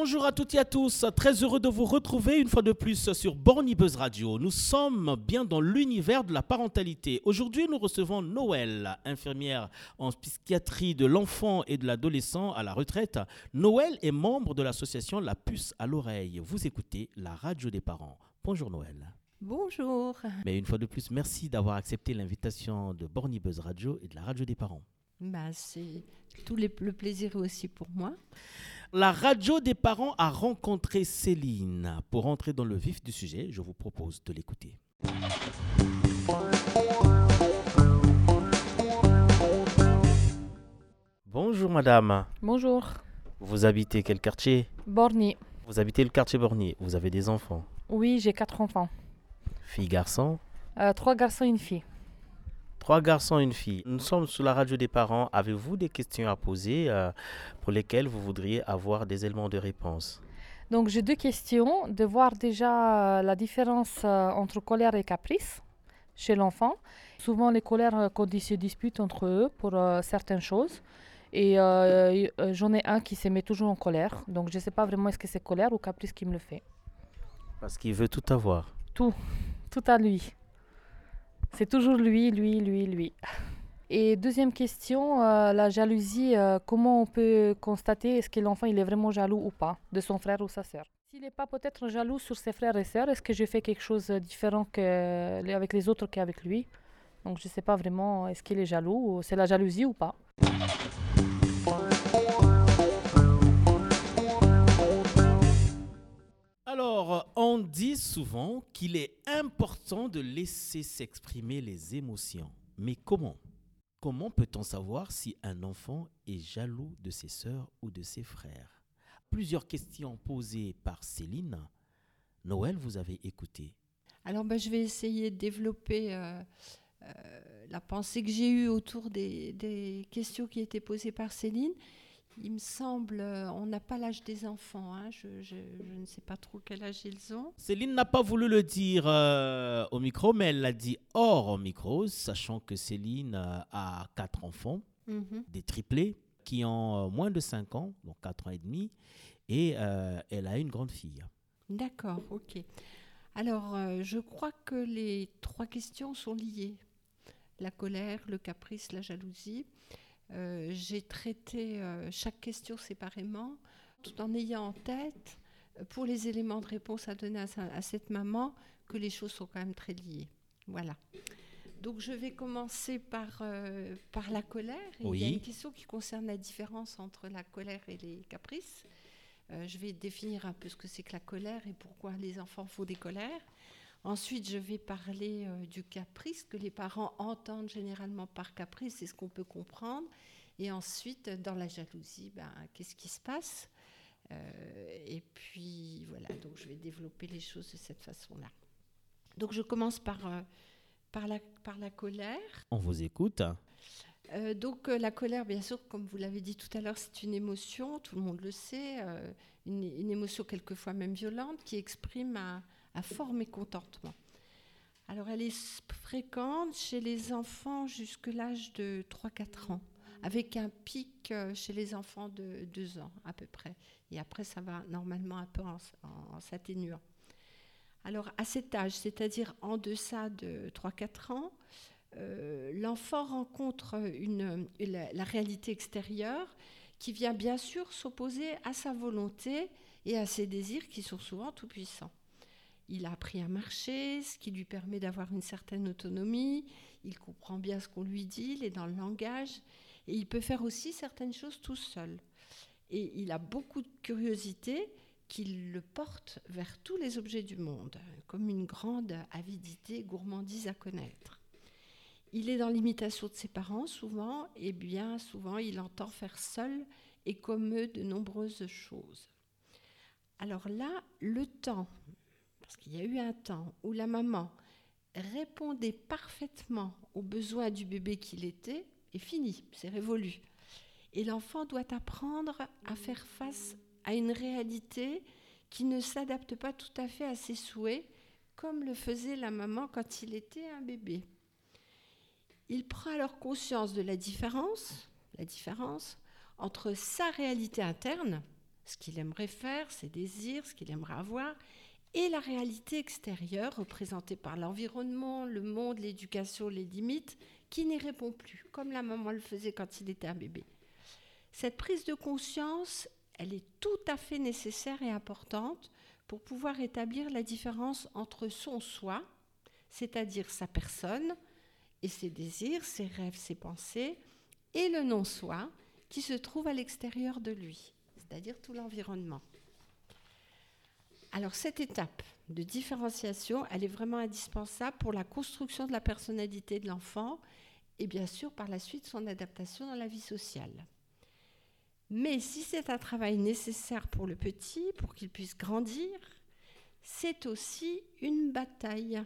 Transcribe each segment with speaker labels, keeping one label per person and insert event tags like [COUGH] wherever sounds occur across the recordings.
Speaker 1: Bonjour à toutes et à tous, très heureux de vous retrouver une fois de plus sur Borny Buzz Radio. Nous sommes bien dans l'univers de la parentalité. Aujourd'hui, nous recevons Noël, infirmière en psychiatrie de l'enfant et de l'adolescent à la retraite. Noël est membre de l'association La Puce à l'oreille. Vous écoutez la radio des parents. Bonjour Noël.
Speaker 2: Bonjour.
Speaker 1: Mais une fois de plus, merci d'avoir accepté l'invitation de Borny Buzz Radio et de la radio des parents.
Speaker 2: Bah, c'est tout le plaisir aussi pour moi.
Speaker 1: La radio des parents a rencontré Céline. Pour entrer dans le vif du sujet, je vous propose de l'écouter. Bonjour madame.
Speaker 3: Bonjour.
Speaker 1: Vous habitez quel quartier?
Speaker 3: Borny.
Speaker 1: Vous habitez le quartier Borny. Vous avez des enfants?
Speaker 3: Oui, j'ai quatre enfants.
Speaker 1: Fille, garçon?
Speaker 3: Euh, trois garçons et une fille.
Speaker 1: Trois garçons et une fille. Nous sommes sous la radio des parents. Avez-vous des questions à poser euh, pour lesquelles vous voudriez avoir des éléments de réponse?
Speaker 3: Donc j'ai deux questions. De voir déjà euh, la différence euh, entre colère et caprice chez l'enfant. Souvent les colères quand ils se disputent entre eux pour euh, certaines choses. Et euh, j'en ai un qui se met toujours en colère. Donc je ne sais pas vraiment est-ce que c'est colère ou caprice qui me le fait.
Speaker 1: Parce qu'il veut tout avoir.
Speaker 3: Tout, tout à lui. C'est toujours lui, lui, lui, lui. Et deuxième question, euh, la jalousie, euh, comment on peut constater est-ce que l'enfant il est vraiment jaloux ou pas de son frère ou sa sœur? S'il n'est pas peut-être jaloux sur ses frères et sœurs, est-ce que je fais quelque chose de différent que, avec les autres qu'avec lui? Donc je ne sais pas vraiment est-ce qu'il est jaloux ou c'est la jalousie ou pas?
Speaker 1: Alors, on dit souvent qu'il est important de laisser s'exprimer les émotions. Mais comment? Comment peut-on savoir si un enfant est jaloux de ses sœurs ou de ses frères? Plusieurs questions posées par Céline. Noël, vous avez écouté.
Speaker 2: Alors ben, je vais essayer de développer euh, euh, la pensée que j'ai eue autour des, des questions qui étaient posées par Céline. Il me semble, euh, on n'a pas l'âge des enfants, hein, je, je- je ne sais pas trop quel âge ils ont.
Speaker 1: Céline n'a pas voulu le dire euh, au micro, mais elle l'a dit hors au micro, sachant que Céline euh, a quatre enfants.
Speaker 2: Mhm.
Speaker 1: des triplés qui ont moins de 5 ans, donc 4 ans et demi, et euh, elle a une grande fille.
Speaker 2: D'accord, ok. Alors, euh, je crois que les trois questions sont liées. La colère, le caprice, la jalousie. Euh, J'ai traité euh, chaque question séparément, tout en ayant en tête, euh, pour les éléments de réponse à donner à, cette maman, que les choses sont quand même très liées. Voilà. Donc, je vais commencer par, euh, par la colère. Et Il y a une question qui concerne la différence entre la colère et les caprices. Je vais définir un peu ce que c'est que la colère et pourquoi les enfants font des colères. Ensuite, je vais parler euh, du caprice que les parents entendent généralement par caprice, c'est ce qu'on peut comprendre. Et ensuite, dans la jalousie, ben, qu'est-ce qui se passe? Euh, Et puis voilà, donc je vais développer les choses de cette façon-là. Donc je commence par, euh, par, la, par la colère.
Speaker 1: On vous écoute.
Speaker 2: Euh, donc euh, la colère, bien sûr, comme vous l'avez dit tout à l'heure, c'est une émotion, tout le monde le sait, euh, une, une émotion quelquefois même violente qui exprime un, fort mécontentement. Alors elle est fréquente chez les enfants jusque l'âge de 3-4 ans, avec un pic euh, chez les enfants de 2 ans à peu près. Et après, ça va normalement un peu en, s'atténuant. Alors à cet âge, c'est-à-dire en deçà de 3-4 ans, euh, l'enfant rencontre la, la réalité extérieure qui vient bien sûr s'opposer à sa volonté et à ses désirs qui sont souvent tout puissants. Il a appris à marcher, ce qui lui permet d'avoir une certaine autonomie, il comprend bien ce qu'on lui dit, il est dans le langage, et il peut faire aussi certaines choses tout seul. Et il a beaucoup de curiosité qui le porte vers tous les objets du monde, comme une grande avidité, gourmandise à connaître. Il est dans l'imitation de ses parents souvent, et bien souvent il entend faire seul et comme eux de nombreuses choses. Alors là, le temps, parce qu'il y a eu un temps où la maman répondait parfaitement aux besoins du bébé qu'il était, est fini, c'est révolu. Et l'enfant doit apprendre à faire face à une réalité qui ne s'adapte pas tout à fait à ses souhaits, comme le faisait la maman quand il était un bébé. Il prend alors conscience de la différence, la différence entre sa réalité interne, ce qu'il aimerait faire, ses désirs, ce qu'il aimerait avoir, et la réalité extérieure représentée par l'environnement, le monde, l'éducation, les limites, qui n'y répond plus, comme la maman le faisait quand il était un bébé. Cette prise de conscience, elle est tout à fait nécessaire et importante pour pouvoir établir la différence entre son soi, c'est-à-dire sa personne, et ses désirs, ses rêves, ses pensées, et le non-soi qui se trouve à l'extérieur de lui, c'est-à-dire tout l'environnement. Alors cette étape de différenciation, elle est vraiment indispensable pour la construction de la personnalité de l'enfant et bien sûr par la suite son adaptation dans la vie sociale. Mais si c'est un travail nécessaire pour le petit, pour qu'il puisse grandir, c'est aussi une bataille,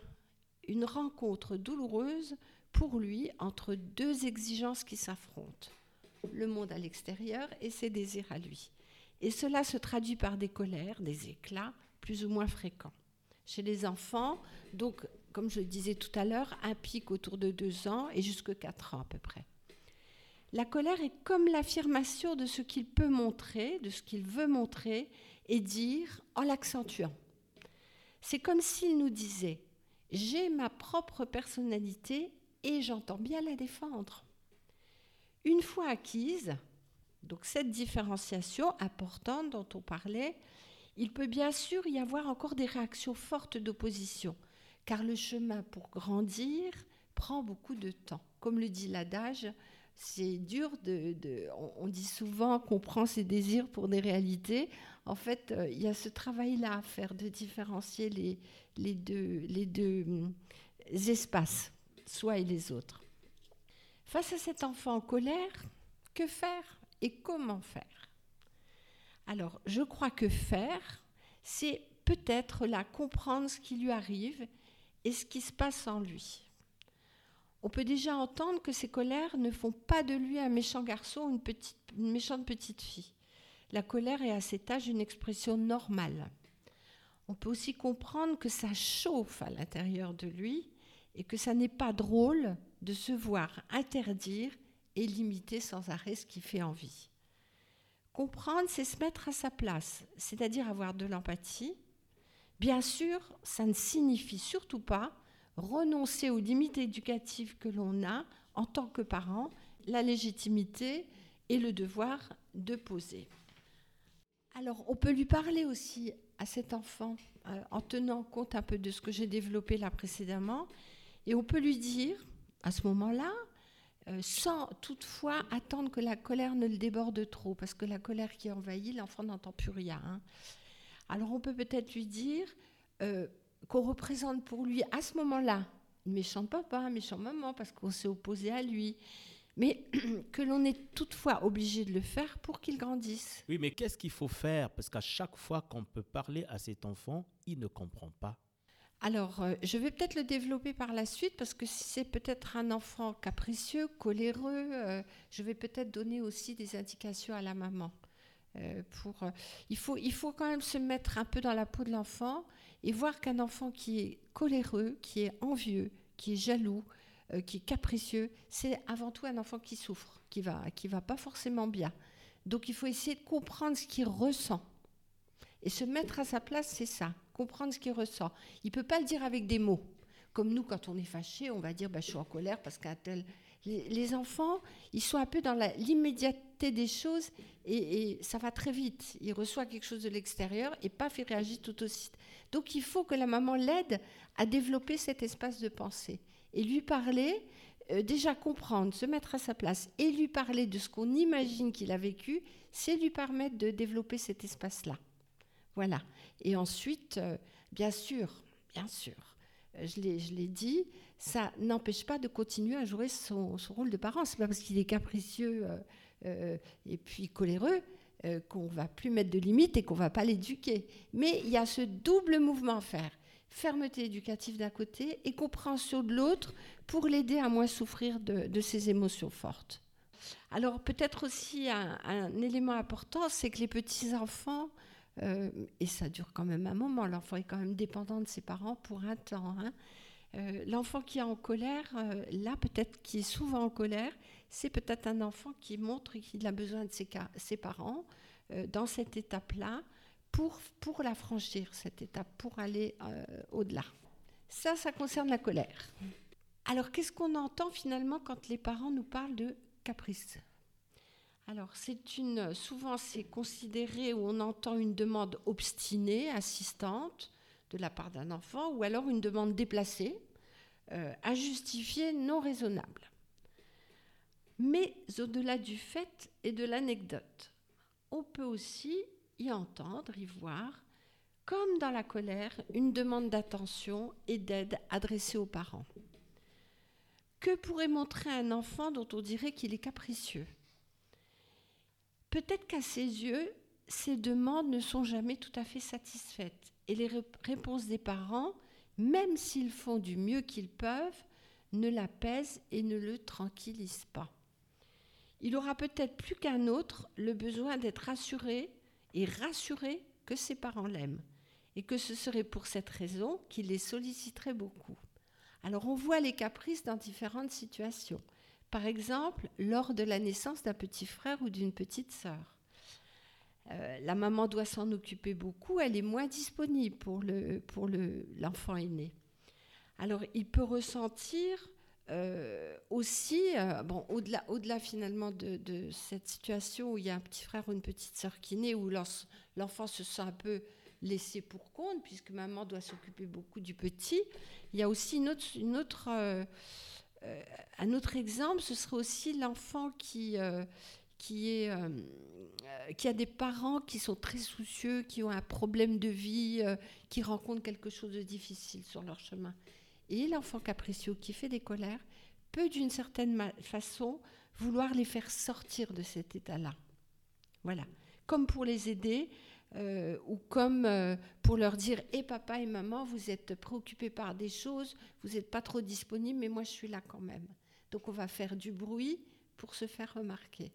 Speaker 2: une rencontre douloureuse pour lui entre deux exigences qui s'affrontent, le monde à l'extérieur et ses désirs à lui. Et cela se traduit par des colères, des éclats plus ou moins fréquents. Chez les enfants, donc, comme je le disais tout à l'heure, un pic autour de deux ans et jusque quatre ans à peu près. La colère est comme l'affirmation de ce qu'il peut montrer, de ce qu'il veut montrer et dire en l'accentuant. C'est comme s'il nous disait J'ai ma propre personnalité et j'entends bien la défendre. Une fois acquise, donc cette différenciation importante dont on parlait, il peut bien sûr y avoir encore des réactions fortes d'opposition, car le chemin pour grandir prend beaucoup de temps. Comme le dit l'adage, c'est dur de, on, dit souvent qu'on prend ses désirs pour des réalités. En fait, euh, il y a ce travail-là à faire de différencier les, deux hum, espaces soi et les autres. Face à cet enfant en colère, que faire et comment faire? Alors, je crois que faire, c'est peut-être là comprendre ce qui lui arrive et ce qui se passe en lui. On peut déjà entendre que ces colères ne font pas de lui un méchant garçon ou une, une méchante petite fille. La colère est à cet âge une expression normale. On peut aussi comprendre que ça chauffe à l'intérieur de lui et que ça n'est pas drôle de se voir interdire et limiter sans arrêt ce qui fait envie. Comprendre, c'est se mettre à sa place, c'est-à-dire avoir de l'empathie. Bien sûr, ça ne signifie surtout pas renoncer aux limites éducatives que l'on a en tant que parent, la légitimité et le devoir de poser. Alors, on peut lui parler aussi à cet enfant euh, en tenant compte un peu de ce que j'ai développé là précédemment et on peut lui dire, à ce moment-là, euh, sans toutefois attendre que la colère ne le déborde trop, parce que la colère qui envahit, l'enfant n'entend plus rien. Hein. Alors on peut peut-être lui dire euh, qu'on représente pour lui à ce moment-là une méchante papa, un méchant maman, parce qu'on s'est opposé à lui, mais [CLEARS THROAT] que l'on est toutefois obligé de le faire pour qu'il grandisse.
Speaker 1: Oui, mais qu'est-ce qu'il faut faire? Parce qu'à chaque fois qu'on peut parler à cet enfant, il ne comprend pas.
Speaker 2: Alors, euh, je vais peut-être le développer par la suite parce que si c'est peut-être un enfant capricieux, coléreux, euh, je vais peut-être donner aussi des indications à la maman. Euh, il, faut, il faut quand même se mettre un peu dans la peau de l'enfant et voir qu'un enfant qui est coléreux, qui est envieux, qui est jaloux, qui est capricieux, c'est avant tout un enfant qui souffre, qui va, qui va pas forcément bien. Donc il faut essayer de comprendre ce qu'il ressent. Et se mettre à sa place, c'est ça comprendre ce qu'il ressent. Il ne peut pas le dire avec des mots. Comme nous, quand on est fâché, on va dire bah, Je suis en colère parce qu'un tel. Les, enfants, ils sont un peu dans l'immédiateté des choses et, ça va très vite. Il reçoit quelque chose de l'extérieur et paf, il réagit tout aussi. Donc il faut que la maman l'aide à développer cet espace de pensée et lui parler, euh, déjà comprendre, se mettre à sa place et lui parler de ce qu'on imagine qu'il a vécu, c'est lui permettre de développer cet espace-là. Voilà. Et ensuite, euh, bien sûr, bien sûr, euh, je l'ai dit, ça n'empêche pas de continuer à jouer son, rôle de parent. C'est pas parce qu'il est capricieux euh, et puis coléreux qu'on va plus mettre de limites et qu'on va pas l'éduquer. Mais il y a ce double mouvement à faire fermeté éducative d'un côté et compréhension de l'autre pour l'aider à moins souffrir de, ses émotions fortes. Alors peut-être aussi un, un élément important, c'est que les petits enfants euh, et ça dure quand même un moment. L'enfant est quand même dépendant de ses parents pour un temps. Hein. Euh, l'enfant qui est en colère, euh, là peut-être qui est souvent en colère, c'est peut-être un enfant qui montre qu'il a besoin de ses, ses parents, dans cette étape-là pour, pour la franchir, cette étape, pour aller au-delà. Ça, ça concerne la colère. Alors, qu'est-ce qu'on entend finalement quand les parents nous parlent de caprice? Alors, c'est une, souvent c'est considéré où on entend une demande obstinée, insistante, de la part d'un enfant, ou alors une demande déplacée, euh, injustifiée, non raisonnable. Mais au-delà du fait et de l'anecdote, on peut aussi y entendre, y voir, comme dans la colère, une demande d'attention et d'aide adressée aux parents. Que pourrait montrer un enfant dont on dirait qu'il est capricieux? Peut-être qu'à ses yeux, ces demandes ne sont jamais tout à fait satisfaites et les réponses des parents, même s'ils font du mieux qu'ils peuvent, ne l'apaisent et ne le tranquillisent pas. Il aura peut-être plus qu'un autre le besoin d'être rassuré et rassuré que ses parents l'aiment et que ce serait pour cette raison qu'il les solliciterait beaucoup. Alors on voit les caprices dans différentes situations. Par exemple, lors de la naissance d'un petit frère ou d'une petite sœur. Euh, la maman doit s'en occuper beaucoup, elle est moins disponible pour, le, pour le, l'enfant aîné. Alors il peut ressentir euh, aussi, euh, bon, au-delà, au-delà finalement de, cette situation où il y a un petit frère ou une petite sœur qui naît, où l'enfant se sent un peu laissé pour compte, puisque maman doit s'occuper beaucoup du petit, il y a aussi une autre euh, un autre exemple, ce serait aussi l'enfant qui, euh, qui, euh, qui a des parents qui sont très soucieux, qui ont un problème de vie, qui rencontrent quelque chose de difficile sur leur chemin. Et l'enfant capricieux qui fait des colères peut d'une certaine façon vouloir les faire sortir de cet état-là. Voilà. Comme pour les aider, euh, ou comme euh, pour leur dire et eh, papa et maman, vous êtes préoccupés par des choses, vous n'êtes pas trop disponibles, mais moi je suis là quand même. Donc on va faire du bruit pour se faire remarquer.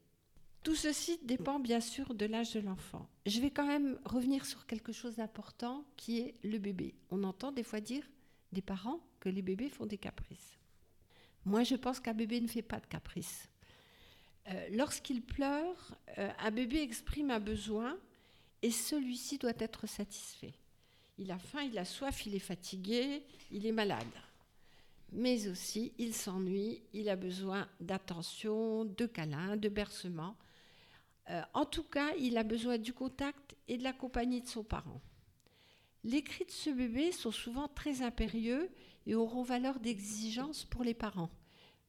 Speaker 2: Tout ceci dépend bien sûr de l'âge de l'enfant. Je vais quand même revenir sur quelque chose d'important qui est le bébé. On entend des fois dire des parents que les bébés font des caprices. Moi je pense qu'un bébé ne fait pas de caprices. Euh, lorsqu'il pleure, un bébé exprime un besoin et celui-ci doit être satisfait. Il a faim, il a soif, il est fatigué, il est malade. Mais aussi, il s'ennuie, il a besoin d'attention, de câlins, de bercement. Euh, en tout cas, il a besoin du contact et de la compagnie de son parent. Les cris de ce bébé sont souvent très impérieux et auront valeur d'exigence pour les parents,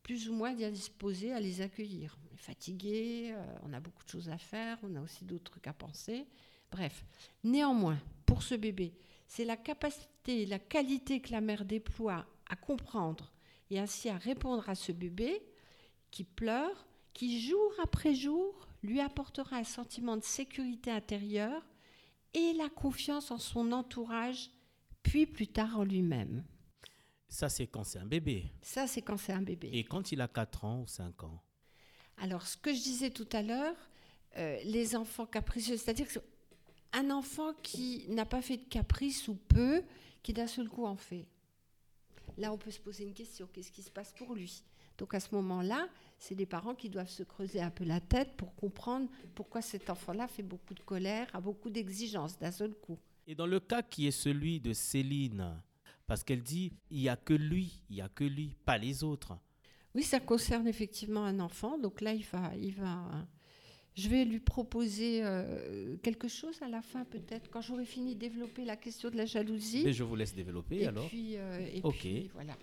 Speaker 2: plus ou moins disposés à les accueillir. On est fatigué, euh, on a beaucoup de choses à faire, on a aussi d'autres trucs à penser. Bref, néanmoins, pour ce bébé, c'est la capacité, la qualité que la mère déploie à comprendre et ainsi à répondre à ce bébé qui pleure, qui jour après jour lui apportera un sentiment de sécurité intérieure et la confiance en son entourage, puis plus tard en lui-même.
Speaker 1: Ça, c'est quand c'est un bébé.
Speaker 2: Ça, c'est quand c'est un bébé.
Speaker 1: Et quand il a 4 ans ou 5 ans?
Speaker 2: Alors, ce que je disais tout à l'heure, euh, les enfants capricieux, c'est-à-dire que un enfant qui n'a pas fait de caprice ou peu, qui d'un seul coup en fait. Là, on peut se poser une question, qu'est-ce qui se passe pour lui? Donc à ce moment-là, c'est les parents qui doivent se creuser un peu la tête pour comprendre pourquoi cet enfant-là fait beaucoup de colère, a beaucoup d'exigences d'un seul coup.
Speaker 1: Et dans le cas qui est celui de Céline, parce qu'elle dit, il n'y a que lui, il n'y a que lui, pas les autres.
Speaker 2: Oui, ça concerne effectivement un enfant, donc là, il va, il va je vais lui proposer euh, quelque chose à la fin, peut-être, quand j'aurai fini de développer la question de la jalousie.
Speaker 1: Mais je vous laisse développer
Speaker 2: et
Speaker 1: alors.
Speaker 2: Puis, euh, et puis, voilà.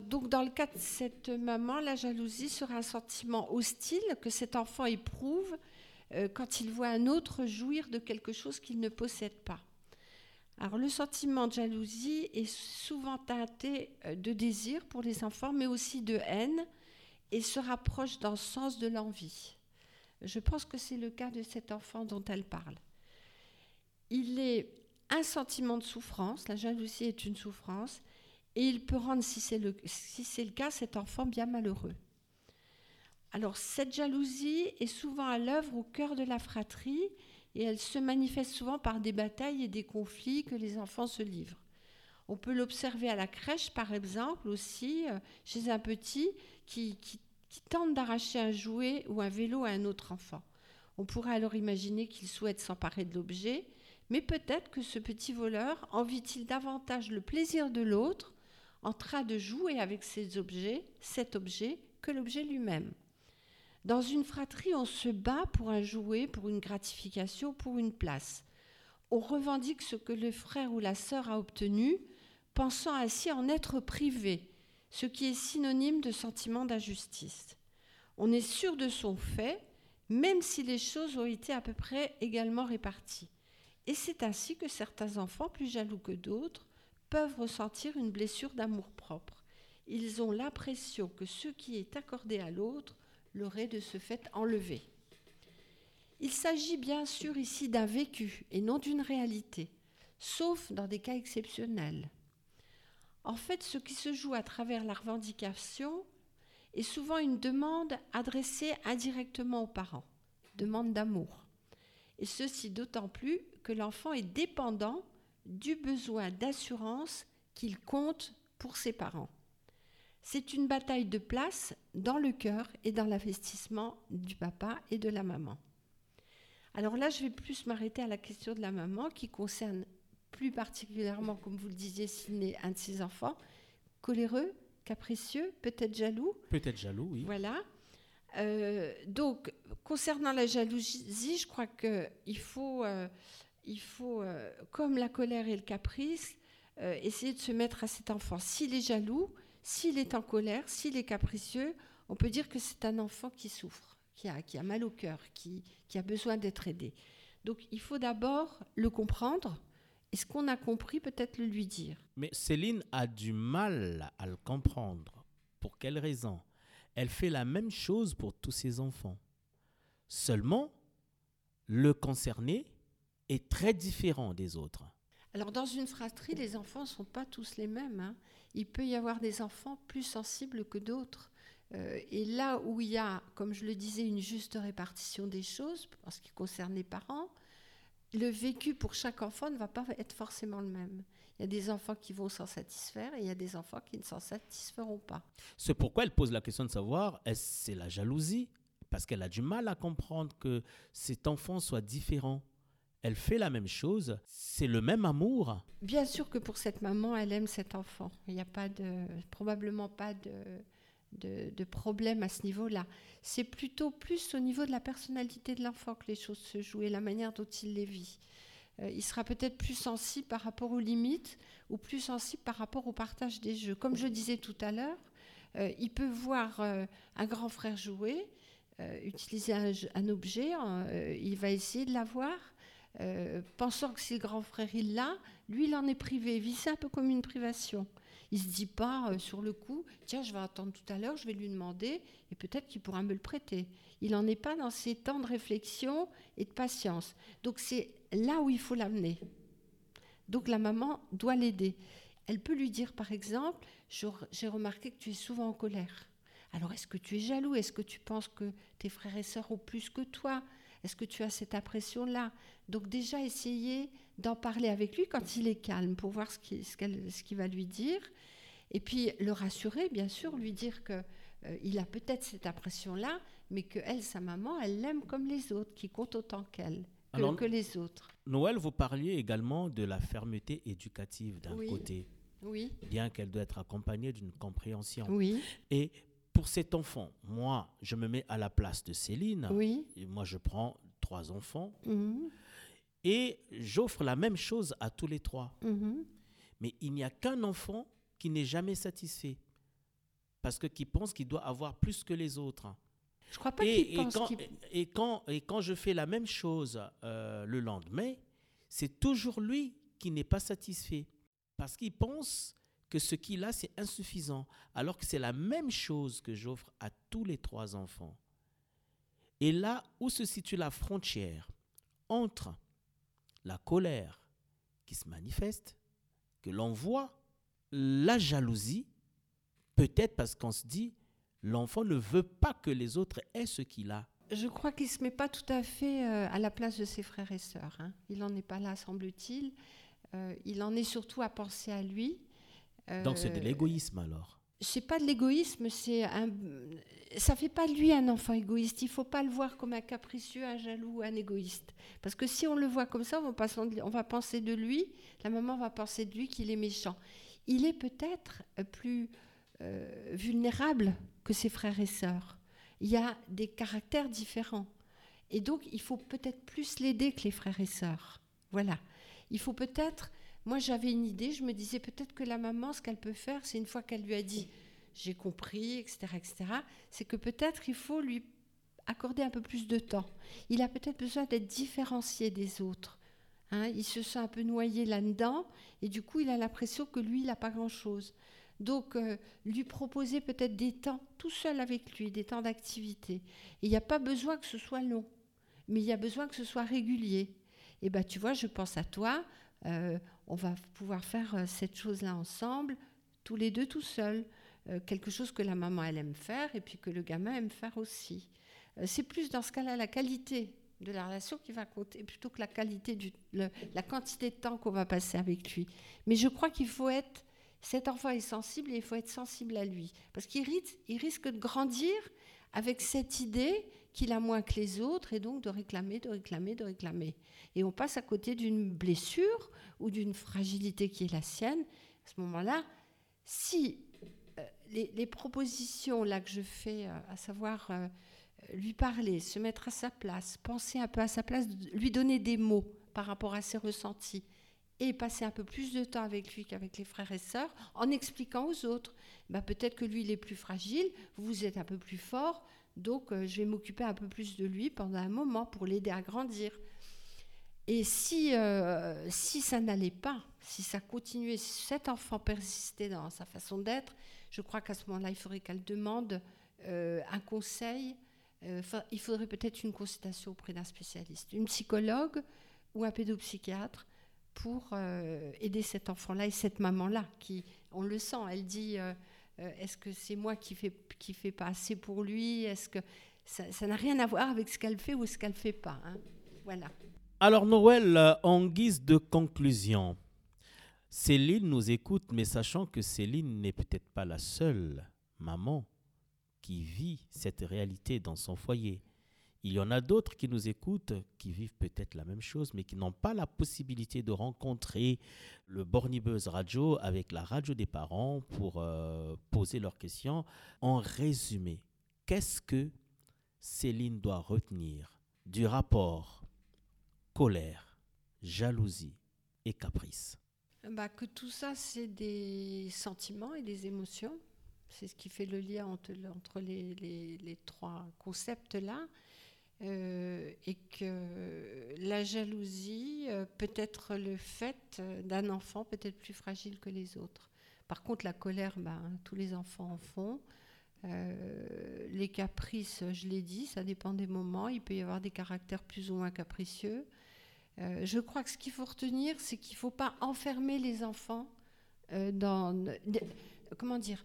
Speaker 2: Donc, dans le cas de cette maman, la jalousie sera un sentiment hostile que cet enfant éprouve euh, quand il voit un autre jouir de quelque chose qu'il ne possède pas. Alors, le sentiment de jalousie est souvent teinté de désir pour les enfants, mais aussi de haine, et se rapproche dans le sens de l'envie. Je pense que c'est le cas de cet enfant dont elle parle. Il est un sentiment de souffrance, la jalousie est une souffrance, et il peut rendre, si c'est le, cas, cet enfant bien malheureux. Alors cette jalousie est souvent à l'œuvre au cœur de la fratrie et elle se manifeste souvent par des batailles et des conflits que les enfants se livrent. On peut l'observer à la crèche, par exemple, aussi, euh, chez un petit qui qui tente d'arracher un jouet ou un vélo à un autre enfant. On pourrait alors imaginer qu'il souhaite s'emparer de l'objet, mais peut-être que ce petit voleur envie-t-il davantage le plaisir de l'autre en train de jouer avec ces objets, cet objet, que l'objet lui-même. Dans une fratrie, on se bat pour un jouet, pour une gratification, pour une place. On revendique ce que le frère ou la sœur a obtenu, pensant ainsi en être privé, ce qui est synonyme de sentiment d'injustice. On est sûr de son fait, même si les choses ont été à peu près également réparties. Et c'est ainsi que certains enfants, plus jaloux que d'autres, peuvent ressentir une blessure d'amour-propre. Ils ont l'impression que ce qui est accordé à l'autre leur est de ce fait enlevé. Il s'agit bien sûr ici d'un vécu et non d'une réalité, sauf dans des cas exceptionnels. En fait, ce qui se joue à travers la revendication est souvent une demande adressée indirectement aux parents, demande d'amour. Et ceci d'autant plus que l'enfant est dépendant du besoin d'assurance qu'il compte pour ses parents. C'est une bataille de place dans le cœur et dans l'investissement du papa et de la maman. Alors là, je vais plus m'arrêter à la question de la maman qui concerne plus particulièrement, comme vous le disiez, s'il est un de ses enfants, coléreux, capricieux, peut-être jaloux.
Speaker 1: Peut-être jaloux, oui.
Speaker 2: Voilà. Euh, donc, concernant la jalousie, je crois qu'il faut, euh, il faut euh, comme la colère et le caprice, essayer de se mettre à cet enfant. S'il est jaloux, s'il est en colère, s'il est capricieux, on peut dire que c'est un enfant qui souffre, qui a, qui a mal au cœur, qui, qui a besoin d'être aidé. Donc, il faut d'abord le comprendre. Et ce qu'on a compris, peut-être le lui dire?
Speaker 1: Mais Céline a du mal à le comprendre. Pour quelle raison? Elle fait la même chose pour tous ses enfants. Seulement, le concerné est très différent des autres.
Speaker 2: Alors dans une fratrie, les enfants ne sont pas tous les mêmes. Hein. Il peut y avoir des enfants plus sensibles que d'autres. Euh, et là où il y a, comme je le disais, une juste répartition des choses, en ce qui concerne les parents, le vécu pour chaque enfant ne va pas être forcément le même. Il y a des enfants qui vont s'en satisfaire et il y a des enfants qui ne s'en satisferont pas.
Speaker 1: C'est pourquoi elle pose la question de savoir, est-ce c'est la jalousie? Parce qu'elle a du mal à comprendre que cet enfant soit différent. Elle fait la même chose, c'est le même amour.
Speaker 2: Bien sûr que pour cette maman, elle aime cet enfant. Il n'y a pas de, probablement pas de, de, problème à ce niveau-là. C'est plutôt plus au niveau de la personnalité de l'enfant que les choses se jouent et la manière dont il les vit. Euh, il sera peut-être plus sensible par rapport aux limites ou plus sensible par rapport au partage des jeux. Comme je disais tout à l'heure, euh, il peut voir euh, un grand frère jouer, utiliser un, objet, il va essayer de l'avoir, pensant que si le grand frère il l'a, lui il en est privé, il vit ça un peu comme une privation. Il se dit pas sur le coup, tiens, je vais attendre tout à l'heure, je vais lui demander, et peut-être qu'il pourra me le prêter. Il n'en est pas dans ces temps de réflexion et de patience. Donc c'est là où il faut l'amener. Donc la maman doit l'aider. Elle peut lui dire, par exemple, j'ai remarqué que tu es souvent en colère. Alors est-ce que tu es jaloux? Est-ce que tu penses que tes frères et sœurs ont plus que toi? Est-ce que tu as cette impression-là? Donc déjà essayer d'en parler avec lui quand il est calme pour voir ce qu'il ce va lui dire. Et puis le rassurer, bien sûr, lui dire que euh, il a peut-être cette impression-là, mais que elle, sa maman, elle l'aime comme les autres, qui compte autant qu'elle que, les autres.
Speaker 1: Noël, vous parliez également de la fermeté éducative d'un côté.
Speaker 2: Oui.
Speaker 1: Bien qu'elle doit être accompagnée d'une compréhension.
Speaker 2: Oui.
Speaker 1: Et pour cet enfant, moi, je me mets à la place de Céline.
Speaker 2: Oui.
Speaker 1: Et moi, je prends trois enfants.
Speaker 2: Mhm.
Speaker 1: Et j'offre la même chose à tous les trois.
Speaker 2: Mhm.
Speaker 1: Mais il n'y a qu'un enfant qui n'est jamais satisfait. Parce que qui pense qu'il doit avoir plus que les autres.
Speaker 2: Je crois pas et,
Speaker 1: quand, et, quand, et quand je fais la même chose euh, le lendemain, c'est toujours lui qui n'est pas satisfait. Parce qu'il pense que ce qu'il a, c'est insuffisant. Alors que c'est la même chose que j'offre à tous les trois enfants. Et là où se situe la frontière entre la colère qui se manifeste, que l'on voit, la jalousie, peut-être parce qu'on se dit, l'enfant ne veut pas que les autres aient ce qu'il a.
Speaker 2: Je crois qu'il ne se met pas tout à fait euh, à la place de ses frères et sœurs. Hein. Il n'en est pas là, semble-t-il. Euh, il en est surtout à penser à lui.
Speaker 1: Donc c'est de euh, l'égoïsme alors
Speaker 2: c'est pas de l'égoïsme, c'est un, ça fait pas lui un enfant égoïste. Il faut pas le voir comme un capricieux, un jaloux, un égoïste. Parce que si on le voit comme ça, on va, on va penser de lui, la maman va penser de lui qu'il est méchant. Il est peut-être plus euh, vulnérable que ses frères et sœurs. Il y a des caractères différents. Et donc, il faut peut-être plus l'aider que les frères et sœurs. Voilà. Il faut peut-être moi, j'avais une idée, je me disais peut-être que la maman, ce qu'elle peut faire, c'est une fois qu'elle lui a dit j'ai compris, etc., etc., c'est que peut-être il faut lui accorder un peu plus de temps. Il a peut-être besoin d'être différencié des autres. Hein. il se sent un peu noyé là-dedans et du coup, il a l'impression que lui, il n'a pas grand-chose. Donc, euh, lui proposer peut-être des temps tout seul avec lui, des temps d'activité. Il n'y a pas besoin que ce soit long, mais il y a besoin que ce soit régulier. Et bien, tu vois, je pense à toi. Euh, on va pouvoir faire euh, cette chose-là ensemble, tous les deux tout seuls. Euh, quelque chose que la maman elle aime faire et puis que le gamin aime faire aussi. c'est plus dans ce cas-là la qualité de la relation qui va compter plutôt que la qualité du, la quantité de temps qu'on va passer avec lui. Mais je crois qu'il faut être cet enfant est sensible et il faut être sensible à lui parce qu'il risque, il risque de grandir avec cette idée qu'il a moins que les autres et donc de réclamer, de réclamer, de réclamer. Et on passe à côté d'une blessure ou d'une fragilité qui est la sienne. À ce moment-là, si euh, les, propositions là que je fais, euh, à savoir euh, lui parler, se mettre à sa place, penser un peu à sa place, lui donner des mots par rapport à ses ressentis, et passer un peu plus de temps avec lui qu'avec les frères et sœurs, en expliquant aux autres. Bah, peut-être que lui, il est plus fragile, vous êtes un peu plus fort, donc euh, je vais m'occuper un peu plus de lui pendant un moment pour l'aider à grandir. Et si, euh, si ça n'allait pas, si ça continuait, si cet enfant persistait dans sa façon d'être, je crois qu'à ce moment-là, il faudrait qu'elle demande euh, un conseil. il faudrait peut-être une consultation auprès d'un spécialiste, une psychologue ou un pédopsychiatre pour aider cet enfant-là et cette maman-là qui, on le sent, elle dit est-ce que c'est moi qui fais qui fait pas assez pour lui? Est-ce que ça n'a rien à voir avec ce qu'elle fait ou ce qu'elle fait pas hein? Voilà.
Speaker 1: Alors Noël, euh, en guise de conclusion, Céline nous écoute, mais sachant que Céline n'est peut-être pas la seule maman qui vit cette réalité dans son foyer. Il y en a d'autres qui nous écoutent, qui vivent peut-être la même chose, mais qui n'ont pas la possibilité de rencontrer le Bornibus Radio avec la radio des parents pour euh, poser leurs questions. En résumé, qu'est-ce que Céline doit retenir du rapport colère, jalousie et caprice?
Speaker 2: Bah, Que tout ça, c'est des sentiments et des émotions. C'est ce qui fait le lien entre, les trois concepts-là. Euh, et que la jalousie euh, peut être le fait d'un enfant peut-être plus fragile que les autres. Par contre, la colère, ben, tous les enfants en font. Euh, les caprices, je l'ai dit, ça dépend des moments. Il peut y avoir des caractères plus ou moins capricieux. je crois que ce qu'il faut retenir, c'est qu'il ne faut pas enfermer les enfants dans... comment dire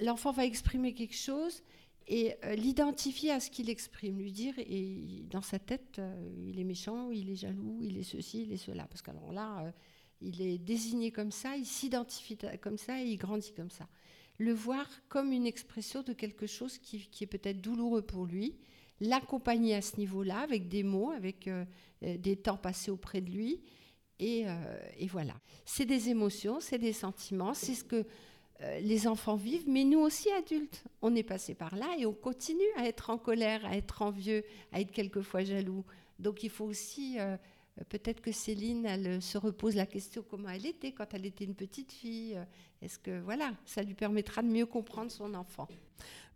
Speaker 2: L'enfant va exprimer quelque chose et euh, l'identifier à ce qu'il exprime, lui dire, et dans sa tête, euh, il est méchant, il est jaloux, il est ceci, il est cela. Parce qu'alors là, euh, il est désigné comme ça, il s'identifie comme ça et il grandit comme ça. Le voir comme une expression de quelque chose qui, est peut-être douloureux pour lui, l'accompagner à ce niveau-là avec des mots, avec des temps passés auprès de lui. Et, voilà. C'est des émotions, c'est des sentiments, c'est ce que les enfants vivent, mais nous aussi adultes, on est passé par là et on continue à être en colère, à être envieux, à être quelquefois jaloux. Donc il faut aussi, euh, peut-être que Céline, elle se repose la question comment elle était quand elle était une petite fille. Est-ce que voilà, ça lui permettra de mieux comprendre son enfant.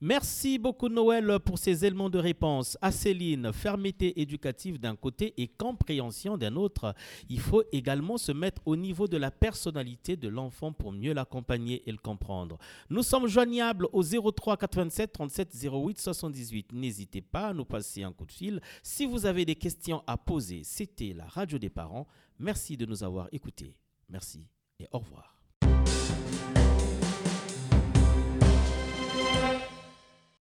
Speaker 1: Merci beaucoup Noël pour ces éléments de réponse. À Céline, fermeté éducative d'un côté et compréhension d'un autre. Il faut également se mettre au niveau de la personnalité de l'enfant pour mieux l'accompagner et le comprendre. Nous sommes joignables au 03 87 37 08 78. N'hésitez pas à nous passer un coup de fil si vous avez des questions à poser. C'était la radio des parents. Merci de nous avoir écoutés. Merci et au revoir.